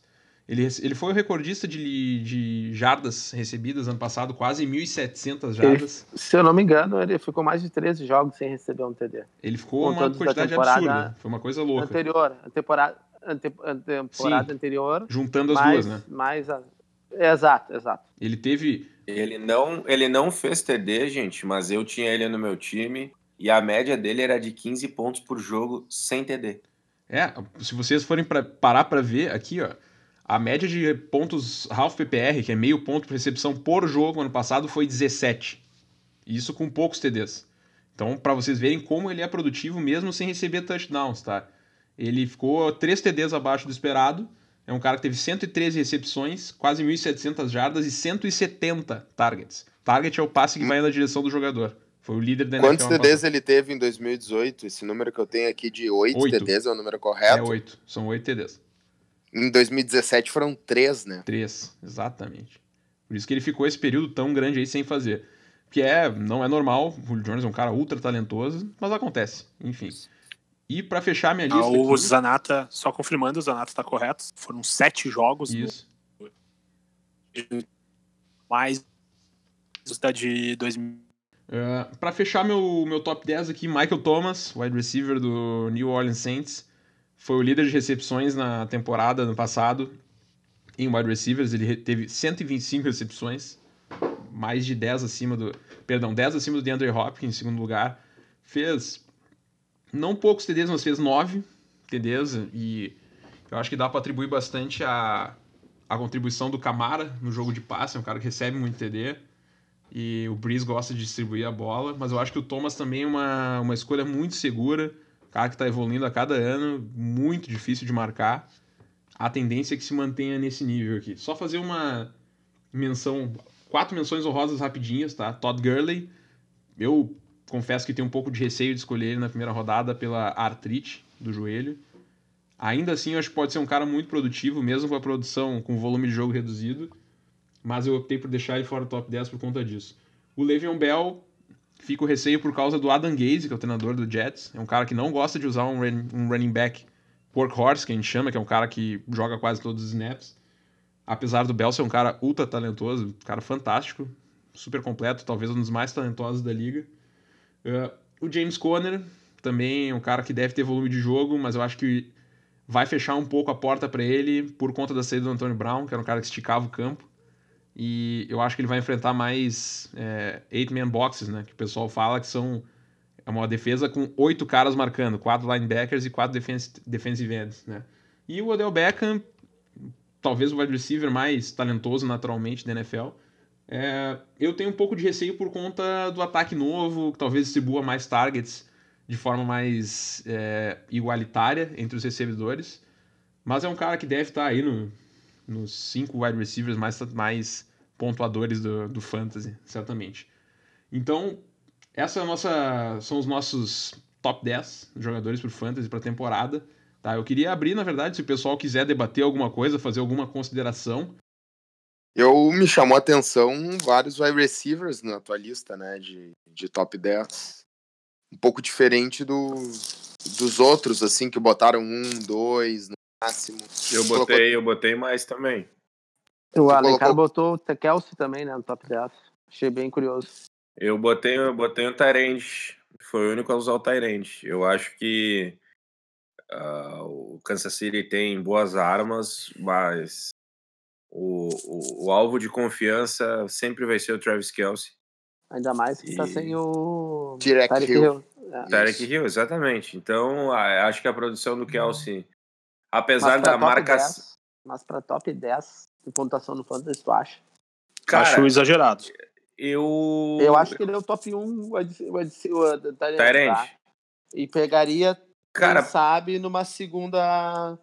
Ele, ele foi o recordista de, de jardas recebidas ano passado, quase 1.700 jardas. Ele, se eu não me engano, ele ficou mais de 13 jogos sem receber um TD. Ele ficou uma quantidade absurda. Foi uma coisa louca. Anterior, a temporada, a temporada Sim, anterior. Juntando as mais, duas, né? Mais a... Exato, exato. Ele teve. Ele não, ele não fez TD, gente, mas eu tinha ele no meu time. E a média dele era de 15 pontos por jogo sem TD. É, se vocês forem pra, parar para ver aqui, ó, a média de pontos half PPR, que é meio ponto por recepção por jogo ano passado, foi 17. Isso com poucos TDs. Então, para vocês verem como ele é produtivo mesmo sem receber touchdowns, tá? Ele ficou 3 TDs abaixo do esperado. É um cara que teve 113 recepções, quase 1.700 jardas e 170 targets. Target é o passe que vai na direção do jogador. Foi o líder da Quantos NFL. ano TDs ele teve em 2018? Esse número que eu tenho aqui de 8 Oito. TDs é o número É correto? 8. São 8 TDs. Em 2017 foram 3, né? 3, exatamente. Por isso que ele ficou esse período tão grande aí sem fazer. Que é, não é normal. O Julio Jones é um cara ultra talentoso, mas acontece. Enfim. E pra fechar minha lista. Ah, o aqui- Zanata, só confirmando, o Zanata tá correto. Foram sete jogos, no- Isso. mais da de 2000. Uh, para fechar meu, meu top 10 aqui, Michael Thomas, wide receiver do New Orleans Saints, foi o líder de recepções na temporada no passado em wide receivers, ele teve 125 recepções, mais de 10 acima do, perdão, 10 acima do DeAndre Hopkins em segundo lugar. Fez não poucos TDs, mas fez 9 TDs e eu acho que dá para atribuir bastante a a contribuição do Camara no jogo de passe, é um cara que recebe muito TD e o Breeze gosta de distribuir a bola, mas eu acho que o Thomas também é uma, uma escolha muito segura, cara que está evoluindo a cada ano, muito difícil de marcar. A tendência é que se mantenha nesse nível aqui. Só fazer uma menção, quatro menções honrosas rapidinhas, tá? Todd Gurley, eu confesso que tenho um pouco de receio de escolher ele na primeira rodada pela artrite do joelho. Ainda assim, eu acho que pode ser um cara muito produtivo, mesmo com a produção com volume de jogo reduzido mas eu optei por deixar ele fora do top 10 por conta disso. O Le'Veon Bell, fica o receio por causa do Adam Gaze, que é o treinador do Jets. É um cara que não gosta de usar um, um running back workhorse, que a gente chama, que é um cara que joga quase todos os snaps. Apesar do Bell ser um cara ultra talentoso, um cara fantástico, super completo, talvez um dos mais talentosos da liga. Uh, o James Conner também é um cara que deve ter volume de jogo, mas eu acho que vai fechar um pouco a porta para ele por conta da saída do Antônio Brown, que era um cara que esticava o campo. E eu acho que ele vai enfrentar mais é, eight-man boxes, né? Que o pessoal fala que são é uma defesa com oito caras marcando, quatro linebackers e quatro defense, defensive ends, né? E o Odell Beckham, talvez o wide receiver mais talentoso naturalmente da NFL. É, eu tenho um pouco de receio por conta do ataque novo, que talvez distribua mais targets de forma mais é, igualitária entre os recebedores. Mas é um cara que deve estar aí no, nos cinco wide receivers mais, mais pontuadores do, do Fantasy, certamente. Então, essa é a nossa, são os nossos top 10 jogadores para Fantasy para a temporada. Tá? Eu queria abrir, na verdade, se o pessoal quiser debater alguma coisa, fazer alguma consideração. Eu me chamou a atenção vários wide receivers na tua lista, né? De, de top 10. Um pouco diferente do, dos outros, assim, que botaram um, dois no máximo. Eu Colocou- botei, eu botei mais também. O Alencar colocou- botou o Kelsey também, né, no top 10. Achei bem curioso. Eu botei, eu botei um Tyrande. Foi o único a usar o Tyrande. Eu acho que ah, o Kansas City tem boas armas, mas o, o, o alvo de confiança sempre vai ser o Travis Kelsey. Ainda mais que tá E- sem o Tyreek Tyreek Hill. É. Tarek Hill, exatamente. Então, acho que a produção do Kelsey, apesar da marca. 10, mas pra top 10 de pontuação no Fantasy, tu acha? Cara, Acho exagerado. eu. Eu acho que ele é o top 1 o Ed- o Ed- o Ed- Tyrande, tá? Tyrande. E pegaria, Cara, quem sabe, numa segunda.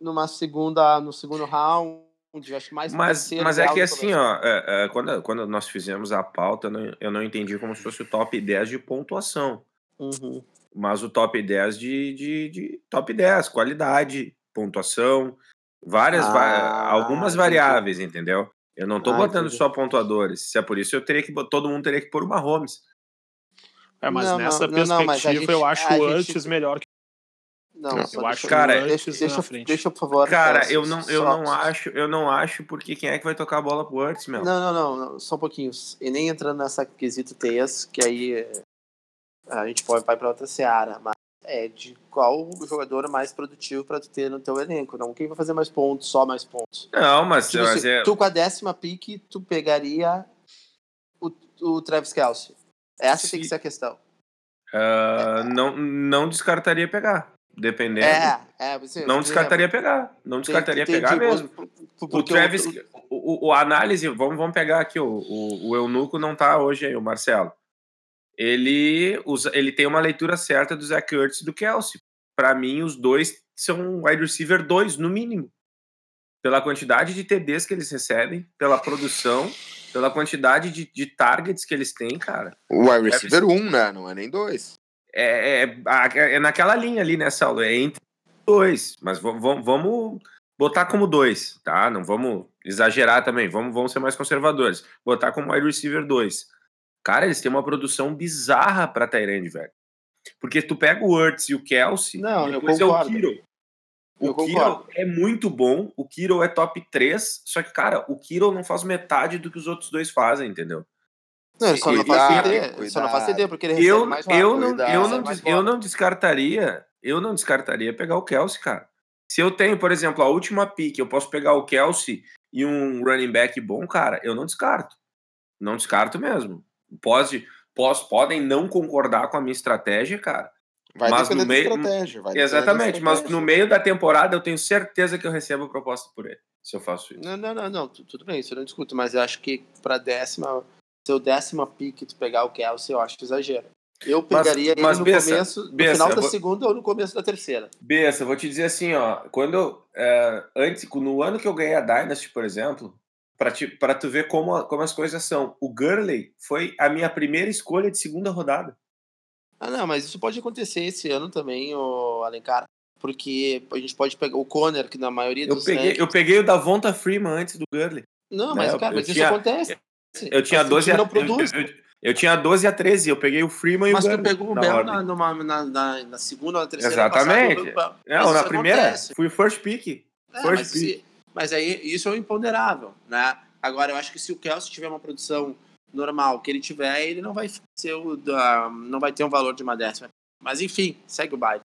Numa segunda. No segundo round. Acho que mais Mas, mas é que assim, ó, é, é, quando, quando nós fizemos a pauta, eu não, eu não entendi como se fosse o top 10 de pontuação, Uhum. mas o top 10 de, de, de top 10, qualidade, pontuação, várias, va- Ah, algumas entendi. variáveis, entendeu? Eu não tô Ah, botando entendi. só pontuadores. Se é por isso, eu teria que todo mundo teria que pôr o Mahomes. É, mas Não, nessa não, não, não, perspectiva, eu gente- acho o gente- antes melhor que Não, Não, só eu acho Cara, deixa, deixa, deixa, por favor. Cara, só- eu não, eu só- não acho, eu não acho porque quem é que vai tocar a bola pro Hurts, meu? Não, não, não, não, só um pouquinho. E nem entrando nessa quesito TES, que aí a gente pode vai para outra seara, mas é de qual o jogador mais produtivo para tu ter no teu elenco, não quem vai fazer mais pontos, só mais pontos. Não, mas, Tipo mas assim, é, tu com a décima pique, tu pegaria o, o Travis Kelsey. Essa tem que Se- ser a questão. ah, não, não descartaria pegar, dependendo. É, é, você, Não descartaria pegar. Não descartaria tem- tem pegar mesmo. O porque Travis, o- o, o, o análise, vamos, vamos pegar aqui, o, o, o Eunuco não tá hoje aí, o Marcelo. Ele, usa, ele tem uma leitura certa do Zach Ertz e do Kelsey. Para mim, os dois são wide receiver 2, no mínimo. Pela quantidade de TDs que eles recebem, pela produção, pela quantidade de, de targets que eles têm, cara. O wide receiver 1, um, né? Não é nem dois. É, é, é, naquela linha ali, né, Saulo? É entre dois. Mas vamos, vamos botar como dois, tá? Não vamos exagerar também. Vamos, vamos ser mais conservadores. Botar como wide receiver 2. Cara, eles têm uma produção bizarra pra Tyrande, velho. Porque tu pega o Hurts e o Kelsey, não, depois eu concordo. é o Kiro. O Kiro é muito bom, o Kiro é top 3, só que, cara, o Kiro não faz metade do que os outros dois fazem, entendeu? Não, ele só, não faz CD, só não faz CD porque ele eu, mais rápido. Eu não, eu, não, eu não descartaria, eu não descartaria pegar o Kelsey, cara. Se eu tenho, por exemplo, a última pick, eu posso pegar o Kelsey e um running back bom, cara, eu não descarto. Não descarto mesmo. Pode, pode, podem não concordar com a minha estratégia, cara. Vai mas no meio, estratégia. Vai exatamente, mas no meio da temporada eu tenho certeza que eu recebo a proposta por ele, se eu faço isso. Não, não, não, não tudo bem, isso eu não discuto, mas eu acho que para décima, seu décima pick tu pegar o Kelsey, eu acho que exagera. Eu pegaria mas, mas, ele no Bessa, começo, no Bessa, final da vou... segunda ou no começo da terceira. Bessa, vou te dizer assim, ó, quando é, antes, no ano que eu ganhei a Dynasty, por exemplo, para tu ver como, como as coisas são, o Gurley foi a minha primeira escolha de segunda rodada. Ah, não, mas isso pode acontecer esse ano também, o Alencar. Porque a gente pode pegar o Conner, que na maioria dos. Eu peguei, eu peguei o da Vonta Freeman antes do Gurley. Não, mas, né? cara, mas tinha, isso acontece. Eu tinha mas 12 a, não produz. Eu, eu, eu, tinha 12 a 13, eu peguei o Freeman mas e o. Mas tu pegou o Bell na, numa, na, na, na, segunda ou na terceira Exatamente. Passada, não, na primeira, acontece. fui first pick. É, first pick. Se, mas aí isso é um imponderável, né? Agora, eu acho que se o Kelsey tiver uma produção normal que ele tiver, ele não vai ser o da, não vai ter um valor de uma décima. Mas enfim, segue o baile.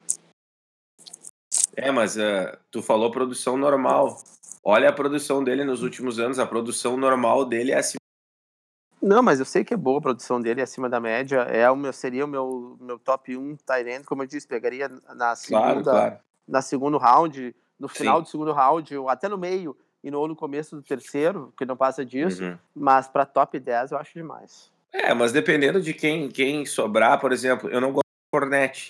É, mas uh, tu falou produção normal. Olha a produção dele nos últimos anos, a produção normal dele é acima. Não, mas eu sei que é boa a produção dele, é acima da média. É o meu, seria o meu, meu top 1 Tyrant, como eu disse, pegaria na segunda, claro, claro. na segundo round, no final Sim. do segundo round, ou até no meio e no, no começo do terceiro, que não passa disso, uhum. mas para top 10 eu acho demais. É, mas dependendo de quem, quem sobrar, por exemplo, eu não gosto de Cornet.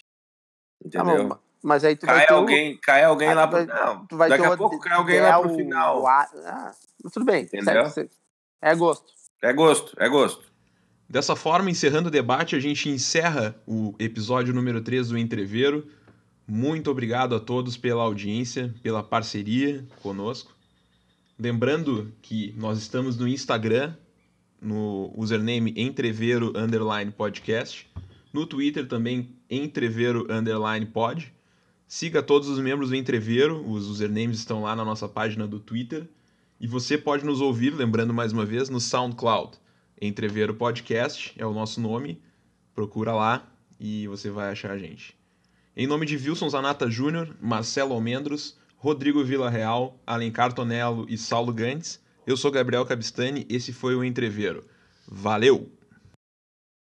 Entendeu? Ah, mas aí tu cai vai alguém, o... Cai alguém lá pro. Não, tu vai daqui a pouco cai alguém lá pro final. O... Ah, tudo bem. Entendeu? É gosto. É gosto, é gosto. Dessa forma, encerrando o debate, a gente encerra o episódio número 3 do Entreveiro. Muito obrigado a todos pela audiência, pela parceria conosco. Lembrando que nós estamos no Instagram, no username Entreveiro Underline Podcast. No Twitter também Entreveiro Underline Pod. Siga todos os membros do Entreveiro, os usernames estão lá na nossa página do Twitter. E você pode nos ouvir, lembrando mais uma vez, no SoundCloud. Entreveiro Podcast é o nosso nome. Procura lá e você vai achar a gente. Em nome de Wilson Zanata Júnior, Marcelo Almendros, Rodrigo Villarreal, Alencar Tonello e Saulo Gantes. Eu sou Gabriel Cabistani, esse foi o Entreveiro. Valeu!